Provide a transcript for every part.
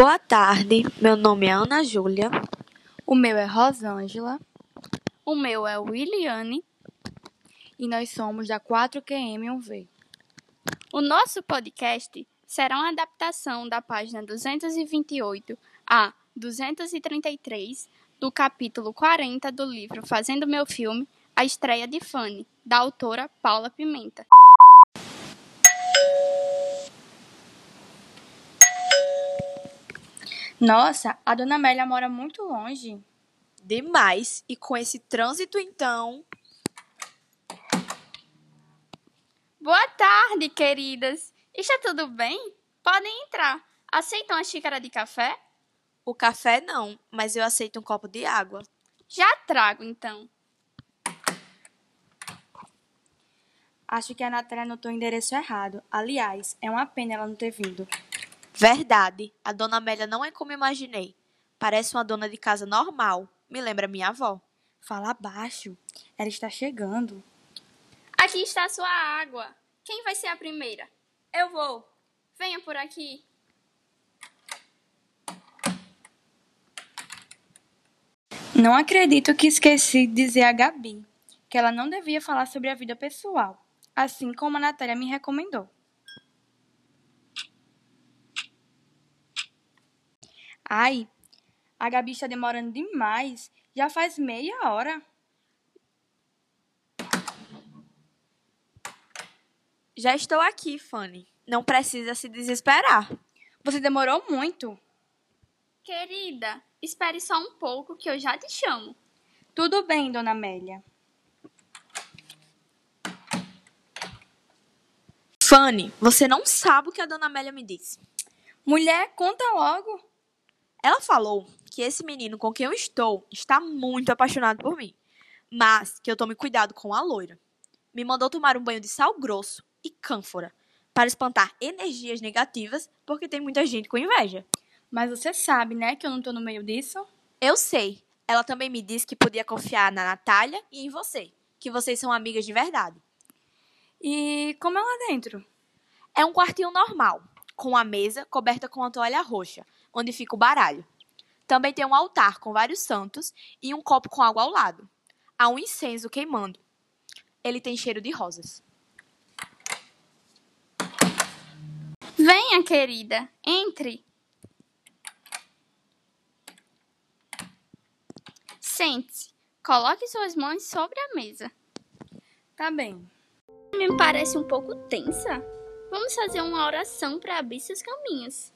Boa tarde, meu nome é Ana Júlia. O meu é Rosângela. O meu é Williane. E nós somos da 4QM1V. O nosso podcast será uma adaptação da página 228 a 233 do capítulo 40 do livro Fazendo Meu Filme, A Estreia de Fanny, da autora Paula Pimenta. Nossa, a dona Amélia mora muito longe. Demais. E com esse trânsito, então. Boa tarde, queridas. Está tudo bem? Podem entrar. Aceitam a xícara de café? O café não, mas eu aceito um copo de água. Já trago, então. Acho que a Natália anotou o endereço errado. Aliás, é uma pena ela não ter vindo. Verdade, a dona Amélia não é como imaginei. Parece uma dona de casa normal. Me lembra minha avó. Fala baixo. Ela está chegando. Aqui está a sua água. Quem vai ser a primeira? Eu vou. Venha por aqui. Não acredito que esqueci de dizer a Gabi que ela não devia falar sobre a vida pessoal, assim como a Natália me recomendou. Ai, a Gabi está demorando demais. Já faz meia hora. Já estou aqui, Fanny. Não precisa se desesperar. Você demorou muito. Querida, espere só um pouco que eu já te chamo. Tudo bem, dona Amélia. Fanny, você não sabe o que a dona Amélia me disse. Mulher, conta logo. Ela falou que esse menino com quem eu estou está muito apaixonado por mim, mas que eu tome cuidado com a loira. Me mandou tomar um banho de sal grosso e cânfora para espantar energias negativas, porque tem muita gente com inveja. Mas você sabe, né, que eu não tô no meio disso? Eu sei. Ela também me disse que podia confiar na Natália e em você, que vocês são amigas de verdade. E como é lá dentro? É um quartinho normal, com a mesa coberta com uma toalha roxa, onde fica o baralho. Também tem um altar com vários santos e um copo com água ao lado. Há um incenso queimando. Ele tem cheiro de rosas. Venha, querida, entre. Sente-se. Coloque suas mãos sobre a mesa. Tá bem. Me parece um pouco tensa. Vamos fazer uma oração para abrir seus caminhos.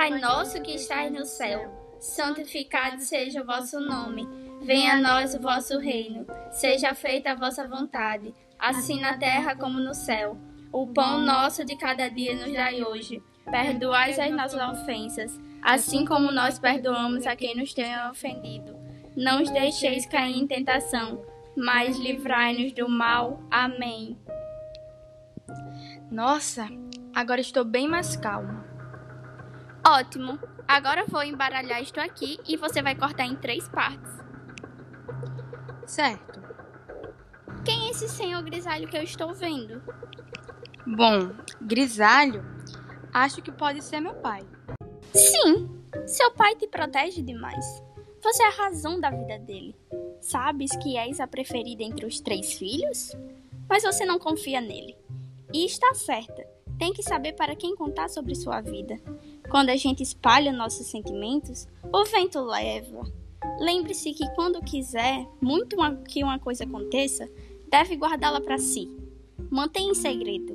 Pai nosso que estás no céu, santificado seja o vosso nome. Venha a nós o vosso reino. Seja feita a vossa vontade, assim na terra como no céu. O pão nosso de cada dia nos dai hoje. Perdoai as nossas ofensas, assim como nós perdoamos a quem nos tem ofendido. Não os deixeis cair em tentação, mas livrai-nos do mal. Amém. Nossa, agora estou bem mais calma. Ótimo. Agora vou embaralhar isto aqui e você vai cortar em três partes. Certo. Quem é esse senhor grisalho que eu estou vendo? Bom, grisalho, acho que pode ser meu pai. Sim, seu pai te protege demais. Você é a razão da vida dele. Sabes que és a preferida entre os três filhos? Mas você não confia nele. E está certa. Tem que saber para quem contar sobre sua vida. Quando a gente espalha nossos sentimentos, o vento leva. Lembre-se que quando quiser muito uma, que uma coisa aconteça, deve guardá-la para si. Mantenha em segredo.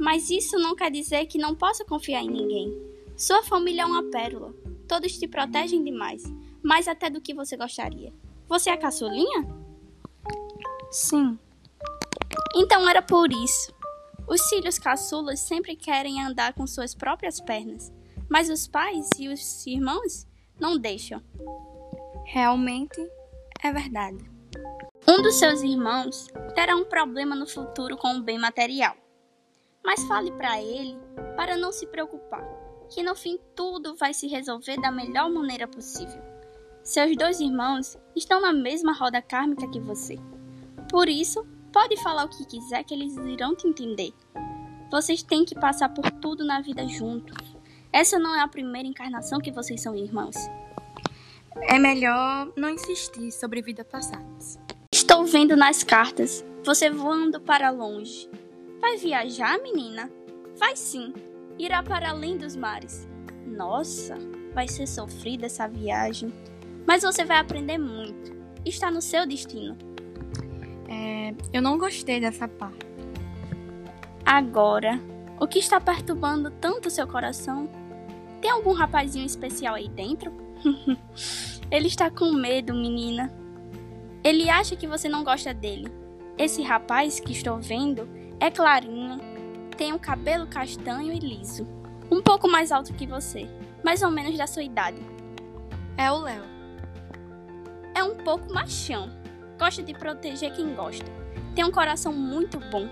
Mas isso não quer dizer que não possa confiar em ninguém. Sua família é uma pérola. Todos te protegem demais, mais até do que você gostaria. Você é a caçulinha? Sim. Então era por isso. Os filhos caçulas sempre querem andar com suas próprias pernas, mas os pais e os irmãos não deixam. Realmente é verdade. Um dos seus irmãos terá um problema no futuro com o bem material. Mas fale para ele para não se preocupar, que no fim tudo vai se resolver da melhor maneira possível. Seus dois irmãos estão na mesma roda kármica que você. Por isso, pode falar o que quiser que eles irão te entender. Vocês têm que passar por tudo na vida juntos. Essa não é a primeira encarnação que vocês são irmãos. É melhor não insistir sobre vidas passadas. Estou vendo nas cartas você voando para longe. Vai viajar, menina? Vai sim. Irá para além dos mares. Nossa, vai ser sofrida essa viagem. Mas você vai aprender muito. Está no seu destino. É, eu não gostei dessa parte. Agora, o que está perturbando tanto seu coração? Tem algum rapazinho especial aí dentro? Ele está com medo, menina. Ele acha que você não gosta dele. Esse rapaz que estou vendo é clarinho, tem um cabelo castanho e liso, um pouco mais alto que você, mais ou menos da sua idade. É o Léo. É um pouco machão, gosta de proteger quem gosta. Tem um coração muito bom,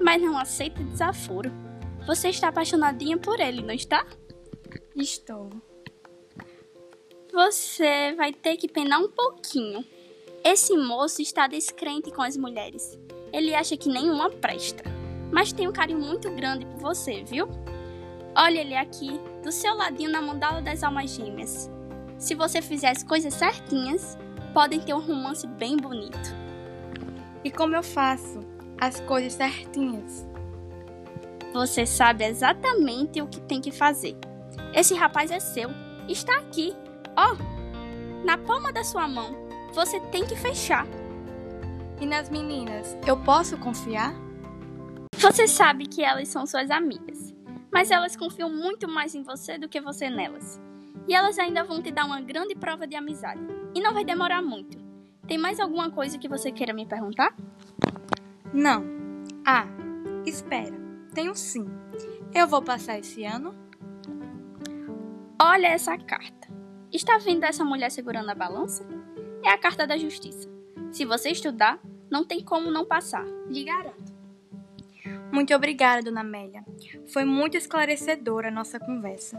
mas não aceita desaforo. Você está apaixonadinha por ele, não está? Estou. Você vai ter que penar um pouquinho. Esse moço está descrente com as mulheres. Ele acha que nenhuma presta, mas tem um carinho muito grande por você, viu? Olha ele aqui, do seu ladinho na mandala das almas gêmeas. Se você fizer as coisas certinhas, podem ter um romance bem bonito. E como eu faço as coisas certinhas? Você sabe exatamente o que tem que fazer. Esse rapaz é seu. Está aqui. Ó, oh, na palma da sua mão. Você tem que fechar. E nas meninas, eu posso confiar? Você sabe que elas são suas amigas, mas elas confiam muito mais em você do que você nelas. E elas ainda vão te dar uma grande prova de amizade. E não vai demorar muito. Tem mais alguma coisa que você queira me perguntar? Não. Ah, espera. Tenho sim. Eu vou passar esse ano? Olha essa carta. Está vendo essa mulher segurando a balança? É a carta da justiça. Se você estudar, não tem como não passar, lhe garanto. Muito obrigada, dona Amélia. Foi muito esclarecedora a nossa conversa.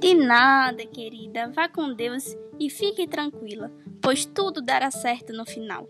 De nada, querida. Vá com Deus e fique tranquila, pois tudo dará certo no final.